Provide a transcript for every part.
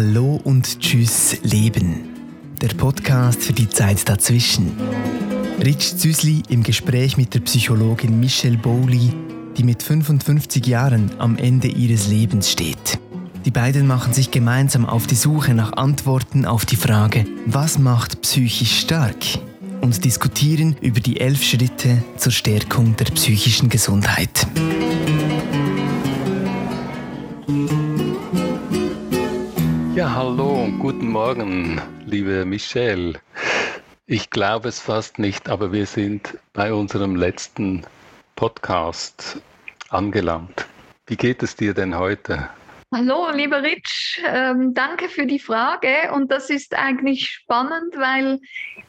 Hallo und Tschüss Leben. Der Podcast für die Zeit dazwischen. Rich Züsli im Gespräch mit der Psychologin Michelle Bowley, die mit 55 Jahren am Ende ihres Lebens steht. Die beiden machen sich gemeinsam auf die Suche nach Antworten auf die Frage, was macht psychisch stark? und diskutieren über die elf Schritte zur Stärkung der psychischen Gesundheit. Und guten Morgen, liebe Michelle. Ich glaube es fast nicht, aber wir sind bei unserem letzten Podcast angelangt. Wie geht es dir denn heute? Hallo, lieber Rich, ähm, danke für die Frage. Und das ist eigentlich spannend, weil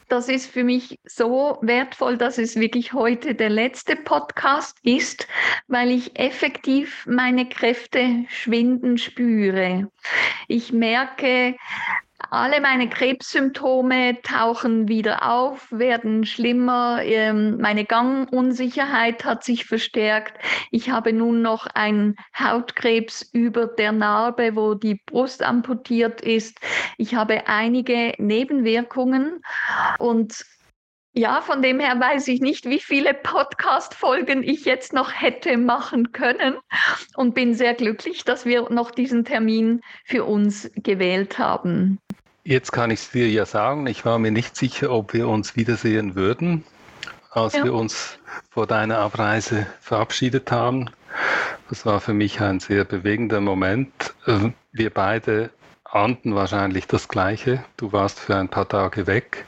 das ist für mich so wertvoll, dass es wirklich heute der letzte Podcast ist, weil ich effektiv meine Kräfte schwinden spüre. Ich merke, alle meine Krebssymptome tauchen wieder auf, werden schlimmer. Ähm, meine Gangunsicherheit hat sich verstärkt. Ich habe nun noch einen Hautkrebs über der Narbe, wo die Brust amputiert ist. Ich habe einige Nebenwirkungen und ja, von dem her weiß ich nicht, wie viele Podcast-Folgen ich jetzt noch hätte machen können und bin sehr glücklich, dass wir noch diesen Termin für uns gewählt haben. Jetzt kann ich es dir ja sagen, ich war mir nicht sicher, ob wir uns wiedersehen würden, als ja. wir uns vor deiner Abreise verabschiedet haben. Das war für mich ein sehr bewegender Moment. Ähm, wir beide ahnten wahrscheinlich das Gleiche. Du warst für ein paar Tage weg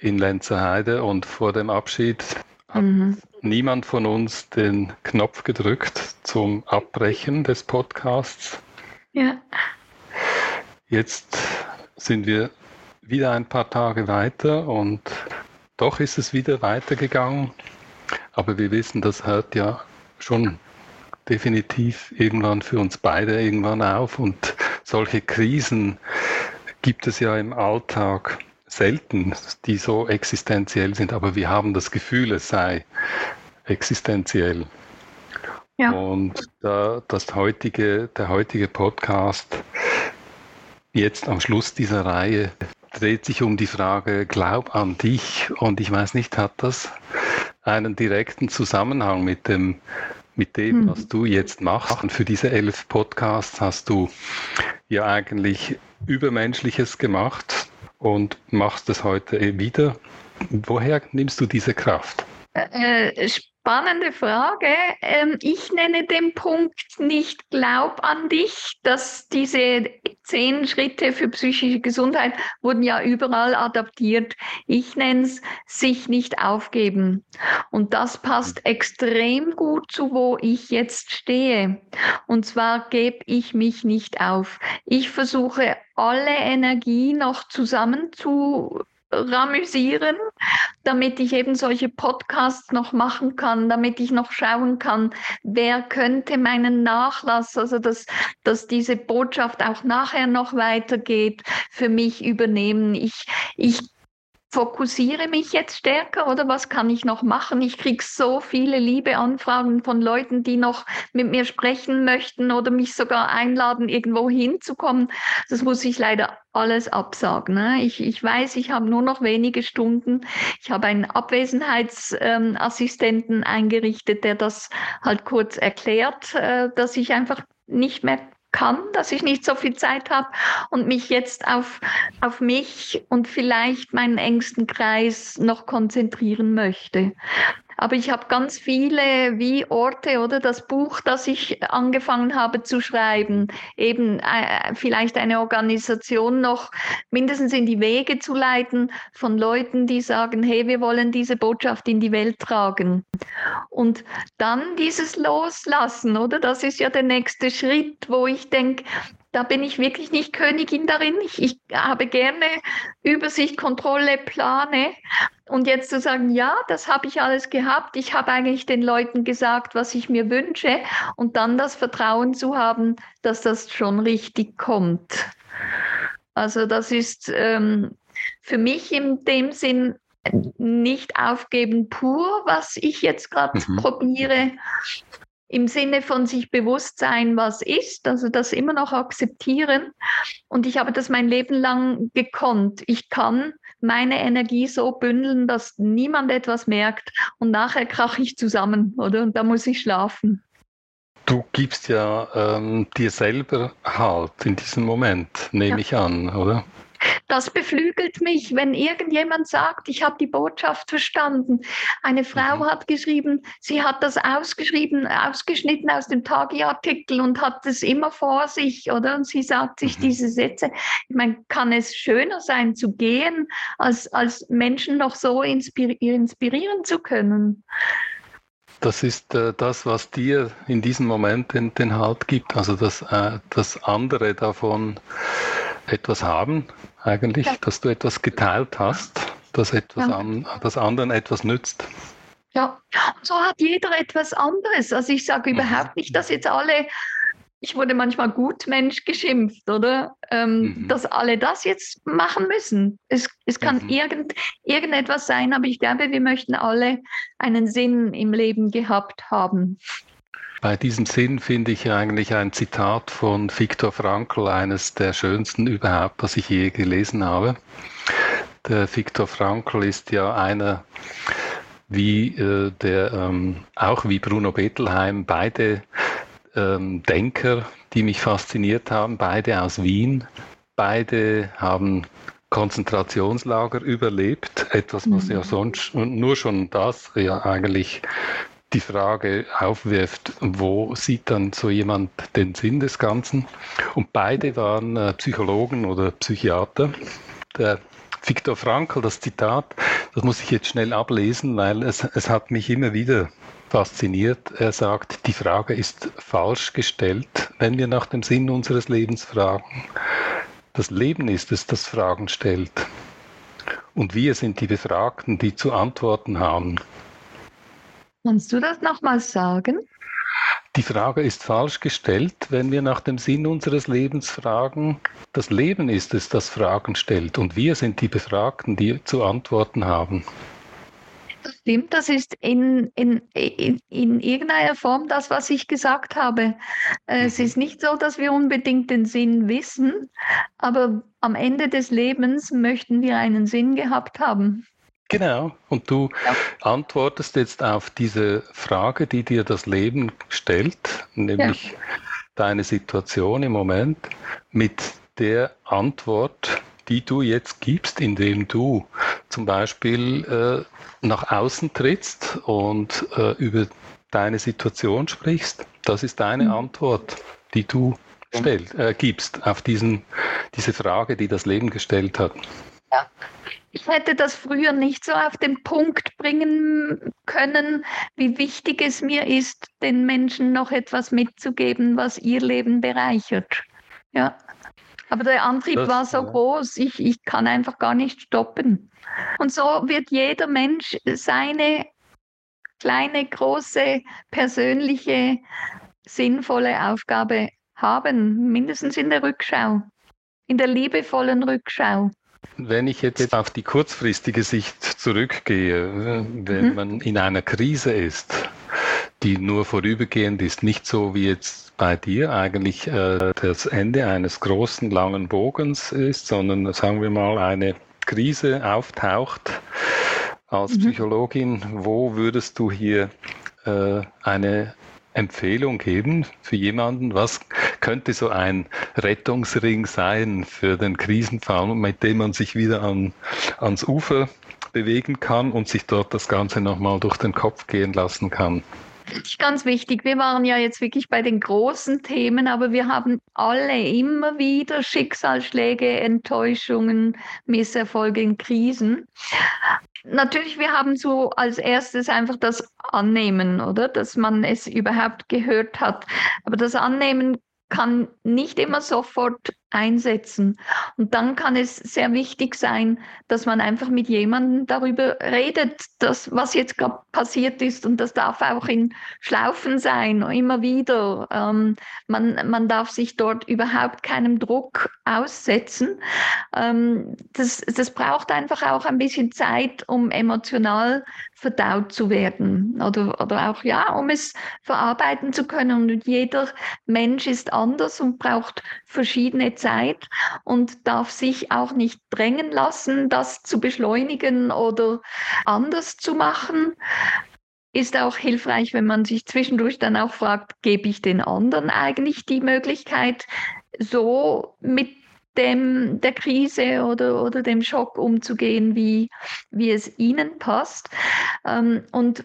in Lenzerheide und vor dem Abschied hat mhm. niemand von uns den Knopf gedrückt zum Abbrechen des Podcasts. Ja. Jetzt sind wir wieder ein paar Tage weiter und doch ist es wieder weitergegangen. Aber wir wissen, das hört ja schon definitiv irgendwann für uns beide irgendwann auf und solche Krisen gibt es ja im Alltag selten, die so existenziell sind, aber wir haben das Gefühl, es sei existenziell. Ja. Und da, das heutige, der heutige Podcast jetzt am Schluss dieser Reihe dreht sich um die Frage, glaub an dich. Und ich weiß nicht, hat das einen direkten Zusammenhang mit dem, mit dem, hm. was du jetzt machst? Und für diese elf Podcasts hast du ja eigentlich Übermenschliches gemacht und machst es heute wieder. Woher nimmst du diese Kraft? Äh, äh spannende Frage. Ähm, ich nenne den Punkt nicht Glaub an dich, dass diese zehn Schritte für psychische Gesundheit wurden ja überall adaptiert. Ich nenne es sich nicht aufgeben. Und das passt extrem gut zu, wo ich jetzt stehe. Und zwar gebe ich mich nicht auf. Ich versuche alle Energie noch zusammen zu ramüsieren, damit ich eben solche Podcasts noch machen kann, damit ich noch schauen kann, wer könnte meinen Nachlass, also dass, dass diese Botschaft auch nachher noch weitergeht, für mich übernehmen. Ich, ich fokussiere mich jetzt stärker oder was kann ich noch machen? Ich kriege so viele liebe Anfragen von Leuten, die noch mit mir sprechen möchten oder mich sogar einladen, irgendwo hinzukommen. Das muss ich leider alles absagen. Ne? Ich, ich weiß, ich habe nur noch wenige Stunden. Ich habe einen Abwesenheitsassistenten ähm, eingerichtet, der das halt kurz erklärt, äh, dass ich einfach nicht mehr kann, dass ich nicht so viel Zeit habe und mich jetzt auf, auf mich und vielleicht meinen engsten Kreis noch konzentrieren möchte. Aber ich habe ganz viele wie Orte oder das Buch, das ich angefangen habe zu schreiben, eben äh, vielleicht eine Organisation noch mindestens in die Wege zu leiten von Leuten, die sagen, hey, wir wollen diese Botschaft in die Welt tragen. Und dann dieses Loslassen, oder? Das ist ja der nächste Schritt, wo ich denke, da bin ich wirklich nicht Königin darin. Ich, ich, habe gerne Übersicht, Kontrolle, Plane. Und jetzt zu sagen, ja, das habe ich alles gehabt. Ich habe eigentlich den Leuten gesagt, was ich mir wünsche. Und dann das Vertrauen zu haben, dass das schon richtig kommt. Also das ist ähm, für mich in dem Sinn nicht aufgeben pur, was ich jetzt gerade mhm. probiere, im Sinne von sich bewusst sein, was ist, also das immer noch akzeptieren. Und ich habe das mein Leben lang gekonnt. Ich kann meine Energie so bündeln, dass niemand etwas merkt und nachher krache ich zusammen, oder? Und da muss ich schlafen. Du gibst ja ähm, dir selber Halt in diesem Moment, nehme ja. ich an, oder? Das beflügelt mich, wenn irgendjemand sagt, ich habe die Botschaft verstanden. Eine Frau mhm. hat geschrieben, sie hat das ausgeschrieben, ausgeschnitten aus dem Tagi-Artikel und hat es immer vor sich, oder? Und sie sagt sich mhm. diese Sätze. Ich meine, kann es schöner sein zu gehen, als, als Menschen noch so inspiri inspirieren zu können? Das ist äh, das, was dir in diesem Moment den, den Halt gibt, also dass äh, das andere davon etwas haben, eigentlich, ja. dass du etwas geteilt hast, dass etwas ja. an, das anderen etwas nützt. Ja, so hat jeder etwas anderes. Also ich sage mhm. überhaupt nicht, dass jetzt alle, ich wurde manchmal Gutmensch geschimpft, oder? Ähm, mhm. Dass alle das jetzt machen müssen. Es, es kann mhm. irgend, irgendetwas sein, aber ich glaube, wir möchten alle einen Sinn im Leben gehabt haben. Bei diesem Sinn finde ich eigentlich ein Zitat von Viktor Frankl, eines der schönsten überhaupt, was ich je gelesen habe. Der Viktor Frankl ist ja einer, wie äh, der ähm, auch wie Bruno Bettelheim, beide ähm, Denker, die mich fasziniert haben, beide aus Wien. Beide haben Konzentrationslager überlebt, etwas, was ja mhm. sonst nur schon das ja eigentlich die Frage aufwirft, wo sieht dann so jemand den Sinn des Ganzen? Und beide waren äh, Psychologen oder Psychiater. Der Viktor Frankl, das Zitat, das muss ich jetzt schnell ablesen, weil es, es hat mich immer wieder fasziniert. Er sagt, die Frage ist falsch gestellt, wenn wir nach dem Sinn unseres Lebens fragen. Das Leben ist es, das Fragen stellt. Und wir sind die Befragten, die zu antworten haben. Kannst du das nochmal sagen? Die Frage ist falsch gestellt, wenn wir nach dem Sinn unseres Lebens fragen. Das Leben ist es, das Fragen stellt und wir sind die Befragten, die zu antworten haben. Das stimmt, das ist in, in, in, in irgendeiner Form das, was ich gesagt habe. Es mhm. ist nicht so, dass wir unbedingt den Sinn wissen, aber am Ende des Lebens möchten wir einen Sinn gehabt haben. Genau. Und du ja. antwortest jetzt auf diese Frage, die dir das Leben stellt, nämlich ja. deine Situation im Moment, mit der Antwort, die du jetzt gibst, indem du zum Beispiel äh, nach außen trittst und äh, über deine Situation sprichst. Das ist deine mhm. Antwort, die du stellst, äh, gibst auf diesen, diese Frage, die das Leben gestellt hat. Ja. Ich hätte das früher nicht so auf den Punkt bringen können, wie wichtig es mir ist, den Menschen noch etwas mitzugeben, was ihr Leben bereichert. Ja. Aber der Antrieb das, war so ja. groß, ich, ich kann einfach gar nicht stoppen. Und so wird jeder Mensch seine kleine, große, persönliche, sinnvolle Aufgabe haben, mindestens in der Rückschau, in der liebevollen Rückschau. Wenn ich jetzt auf die kurzfristige Sicht zurückgehe, wenn mhm. man in einer Krise ist, die nur vorübergehend ist, nicht so wie jetzt bei dir eigentlich äh, das Ende eines großen, langen Bogens ist, sondern sagen wir mal eine Krise auftaucht als mhm. Psychologin, wo würdest du hier äh, eine Empfehlung geben für jemanden? Was könnte so ein Rettungsring sein für den Krisenfall, mit dem man sich wieder an, ans Ufer bewegen kann und sich dort das Ganze nochmal durch den Kopf gehen lassen kann? Ganz wichtig, wir waren ja jetzt wirklich bei den großen Themen, aber wir haben alle immer wieder Schicksalsschläge, Enttäuschungen, Misserfolge in Krisen natürlich, wir haben so als erstes einfach das Annehmen, oder? Dass man es überhaupt gehört hat. Aber das Annehmen kann nicht immer sofort einsetzen. Und dann kann es sehr wichtig sein, dass man einfach mit jemandem darüber redet, dass, was jetzt gerade passiert ist. Und das darf auch in Schlaufen sein, immer wieder. Ähm, man, man darf sich dort überhaupt keinem Druck aussetzen. Ähm, das, das braucht einfach auch ein bisschen Zeit, um emotional verdaut zu werden oder, oder auch ja, um es verarbeiten zu können. Und jeder Mensch ist anders und braucht verschiedene Zeit und darf sich auch nicht drängen lassen, das zu beschleunigen oder anders zu machen. Ist auch hilfreich, wenn man sich zwischendurch dann auch fragt, gebe ich den anderen eigentlich die Möglichkeit, so mit dem, der Krise oder, oder dem Schock umzugehen, wie, wie es ihnen passt. Ähm, und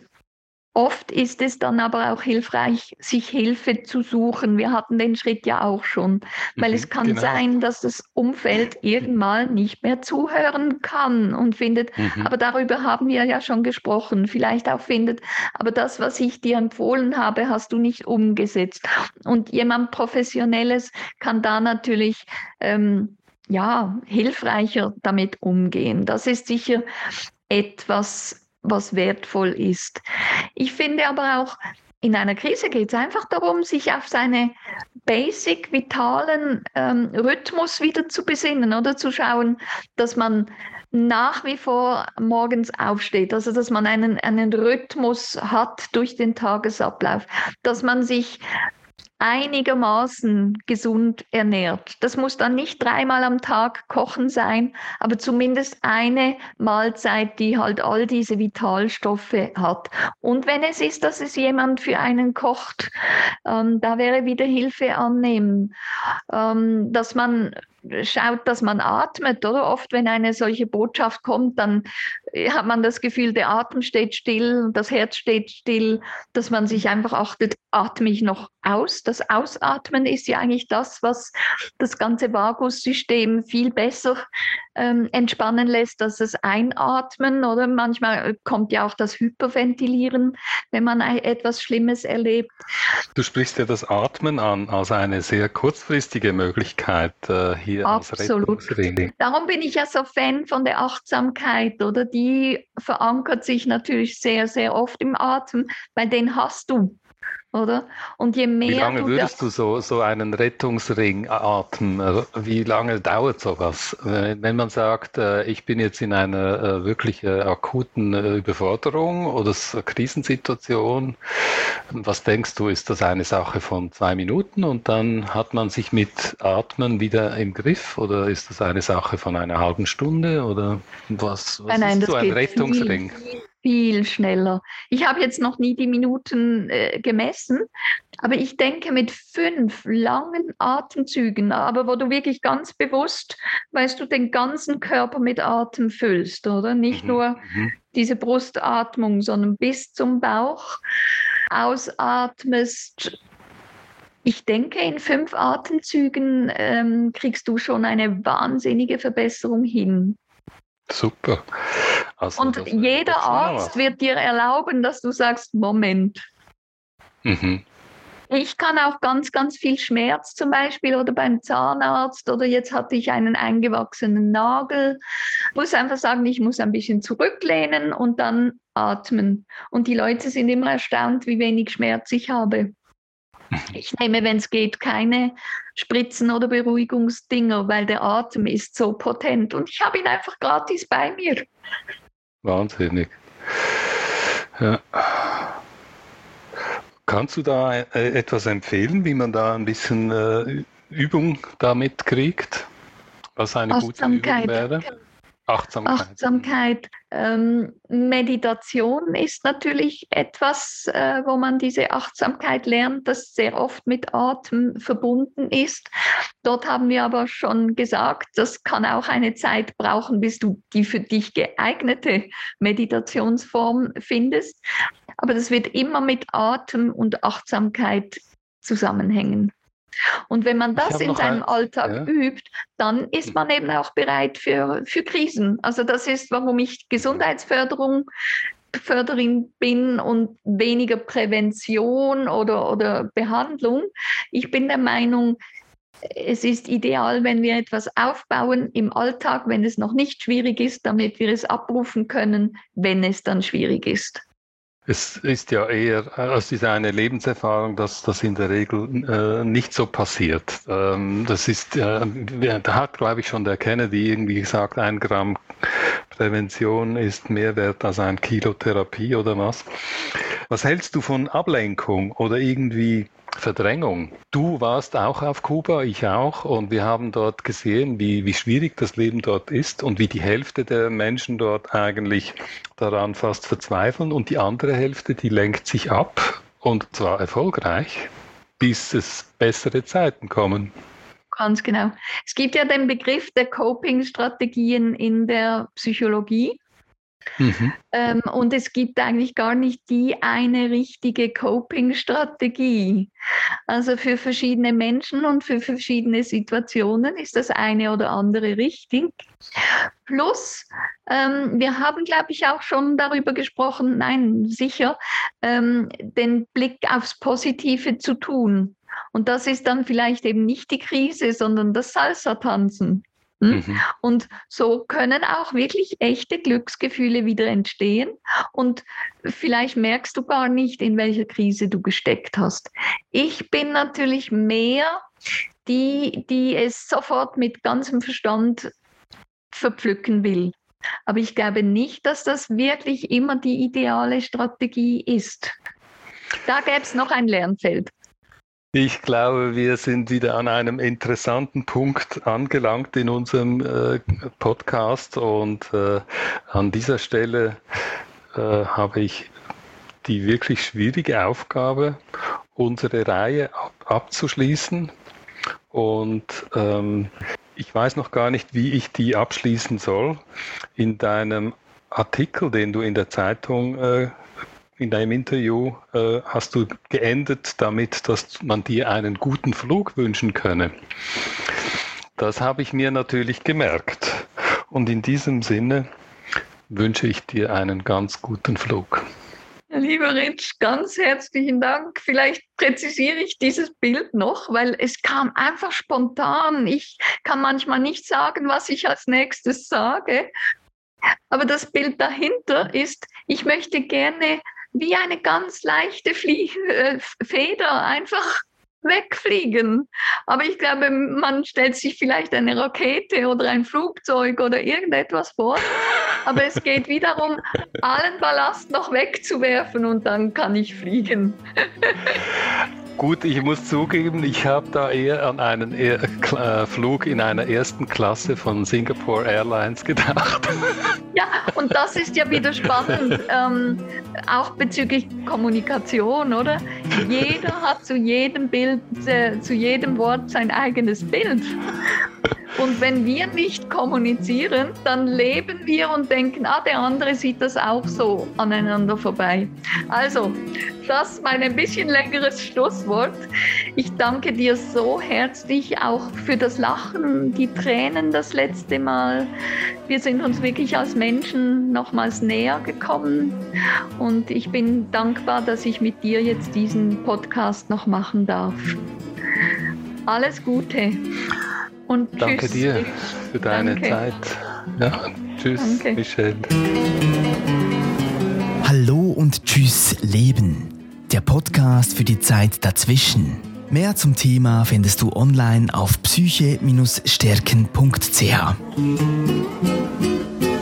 Oft ist es dann aber auch hilfreich, sich Hilfe zu suchen. Wir hatten den Schritt ja auch schon, weil mhm, es kann genau. sein, dass das Umfeld irgendwann nicht mehr zuhören kann und findet, mhm. aber darüber haben wir ja schon gesprochen, vielleicht auch findet, aber das, was ich dir empfohlen habe, hast du nicht umgesetzt. Und jemand Professionelles kann da natürlich ähm, ja, hilfreicher damit umgehen. Das ist sicher etwas, was wertvoll ist. Ich finde aber auch, in einer Krise geht es einfach darum, sich auf seine basic vitalen ähm, Rhythmus wieder zu besinnen oder? Zu schauen, dass man nach wie vor morgens aufsteht, also dass man einen, einen Rhythmus hat durch den Tagesablauf, dass man sich einigermaßen gesund ernährt. Das muss dann nicht dreimal am Tag kochen sein, aber zumindest eine Mahlzeit, die halt all diese Vitalstoffe hat. Und wenn es ist, dass es jemand für einen kocht, ähm, da wäre wieder Hilfe annehmen, ähm, dass man schaut, dass man atmet, oder? Oft, wenn eine solche Botschaft kommt, dann hat man das Gefühl, der Atem steht still, das Herz steht still, dass man sich einfach achtet, atme ich noch aus? Das Ausatmen ist ja eigentlich das, was das ganze Vagussystem viel besser ähm, entspannen lässt, als das Einatmen, oder? Manchmal kommt ja auch das Hyperventilieren, wenn man etwas Schlimmes erlebt. Du sprichst ja das Atmen an als eine sehr kurzfristige Möglichkeit äh, hier Absolut. Darum bin ich ja so Fan von der Achtsamkeit, oder? Die verankert sich natürlich sehr, sehr oft im Atem, weil den hast du oder? Und je mehr. Wie lange du würdest du so, so einen Rettungsring atmen? Also, wie lange dauert sowas? Wenn man sagt, äh, ich bin jetzt in einer äh, wirklich akuten äh, Überforderung oder Krisensituation, was denkst du, ist das eine Sache von zwei Minuten und dann hat man sich mit Atmen wieder im Griff oder ist das eine Sache von einer halben Stunde oder was, was nein, nein, ist so ein Rettungsring? Viel, viel schneller. Ich habe jetzt noch nie die Minuten äh, gemessen, aber ich denke mit fünf langen Atemzügen, aber wo du wirklich ganz bewusst, weißt du, den ganzen Körper mit Atem füllst, oder? Nicht mhm. nur mhm. diese Brustatmung, sondern bis zum Bauch ausatmest. Ich denke, in fünf Atemzügen ähm, kriegst du schon eine wahnsinnige Verbesserung hin. Super. Also, und jeder Arzt wird dir erlauben, dass du sagst, Moment. Mhm. Ich kann auch ganz, ganz viel Schmerz zum Beispiel oder beim Zahnarzt oder jetzt hatte ich einen eingewachsenen Nagel. Ich muss einfach sagen, ich muss ein bisschen zurücklehnen und dann atmen. Und die Leute sind immer erstaunt, wie wenig Schmerz ich habe. Ich nehme, wenn es geht, keine Spritzen oder Beruhigungsdinger, weil der Atem ist so potent und ich habe ihn einfach gratis bei mir. Wahnsinnig. Ja. Kannst du da äh, etwas empfehlen, wie man da ein bisschen äh, Übung damit kriegt? Was eine gute Übung wäre? Achtsamkeit. Achtsamkeit. Ähm, Meditation ist natürlich etwas, äh, wo man diese Achtsamkeit lernt, das sehr oft mit Atem verbunden ist. Dort haben wir aber schon gesagt, das kann auch eine Zeit brauchen, bis du die für dich geeignete Meditationsform findest. Aber das wird immer mit Atem und Achtsamkeit zusammenhängen. Und wenn man das in seinem ein, Alltag ja. übt, dann ist man eben auch bereit für, für Krisen. Also das ist, warum ich Gesundheitsförderung Förderin bin und weniger Prävention oder, oder Behandlung. Ich bin der Meinung, es ist ideal, wenn wir etwas aufbauen im Alltag, wenn es noch nicht schwierig ist, damit wir es abrufen können, wenn es dann schwierig ist. Es ist ja eher, es ist eine Lebenserfahrung, dass das in der Regel äh, nicht so passiert. Ähm, das ist, äh, da hat, glaube ich, schon der Kennedy irgendwie gesagt, ein Gramm Prävention ist mehr wert als ein Kilo Therapie oder was. Was hältst du von Ablenkung oder irgendwie Verdrängung. Du warst auch auf Kuba, ich auch, und wir haben dort gesehen, wie, wie schwierig das Leben dort ist und wie die Hälfte der Menschen dort eigentlich daran fast verzweifeln und die andere Hälfte, die lenkt sich ab und zwar erfolgreich, bis es bessere Zeiten kommen. Ganz genau. Es gibt ja den Begriff der Coping-Strategien in der Psychologie. Mhm. Ähm, und es gibt eigentlich gar nicht die eine richtige Coping-Strategie. Also für verschiedene Menschen und für verschiedene Situationen ist das eine oder andere richtig. Plus, ähm, wir haben, glaube ich, auch schon darüber gesprochen, nein, sicher, ähm, den Blick aufs Positive zu tun. Und das ist dann vielleicht eben nicht die Krise, sondern das Salsa-Tanzen. Hm? Mhm. Und so können auch wirklich echte Glücksgefühle wieder entstehen. Und vielleicht merkst du gar nicht, in welcher Krise du gesteckt hast. Ich bin natürlich mehr die, die es sofort mit ganzem Verstand verpflücken will. Aber ich glaube nicht, dass das wirklich immer die ideale Strategie ist. Da gäbe es noch ein Lernfeld. Ich glaube, wir sind wieder an einem interessanten Punkt angelangt in unserem äh, Podcast und äh, an dieser Stelle äh, habe ich die wirklich schwierige Aufgabe, unsere Reihe ab abzuschließen. Und ähm, ich weiß noch gar nicht, wie ich die abschließen soll. In deinem Artikel, den du in der Zeitung äh, in deinem Interview äh, hast du geendet damit, dass man dir einen guten Flug wünschen könne. Das habe ich mir natürlich gemerkt. Und in diesem Sinne wünsche ich dir einen ganz guten Flug. Lieber Rich, ganz herzlichen Dank. Vielleicht präzisiere ich dieses Bild noch, weil es kam einfach spontan. Ich kann manchmal nicht sagen, was ich als nächstes sage. Aber das Bild dahinter ist, ich möchte gerne wie eine ganz leichte Flie äh, Feder einfach wegfliegen. Aber ich glaube, man stellt sich vielleicht eine Rakete oder ein Flugzeug oder irgendetwas vor. Aber es geht wiederum, allen Ballast noch wegzuwerfen und dann kann ich fliegen. Gut, ich muss zugeben, ich habe da eher an einen e äh, Flug in einer ersten Klasse von Singapore Airlines gedacht. Ja, und das ist ja wieder spannend, ähm, auch bezüglich Kommunikation, oder? Jeder hat zu jedem Bild, äh, zu jedem Wort sein eigenes Bild. Und wenn wir nicht kommunizieren, dann leben wir und denken, ah, der andere sieht das auch so aneinander vorbei. Also, das ist mein ein bisschen längeres Schlusswort. Ich danke dir so herzlich auch für das Lachen, die Tränen das letzte Mal. Wir sind uns wirklich als Menschen nochmals näher gekommen und ich bin dankbar, dass ich mit dir jetzt diesen Podcast noch machen darf. Alles Gute. Und Danke dir für deine Danke. Zeit. Ja, tschüss, Danke. Michelle. Hallo und tschüss, Leben. Der Podcast für die Zeit dazwischen. Mehr zum Thema findest du online auf psyche-stärken.ch.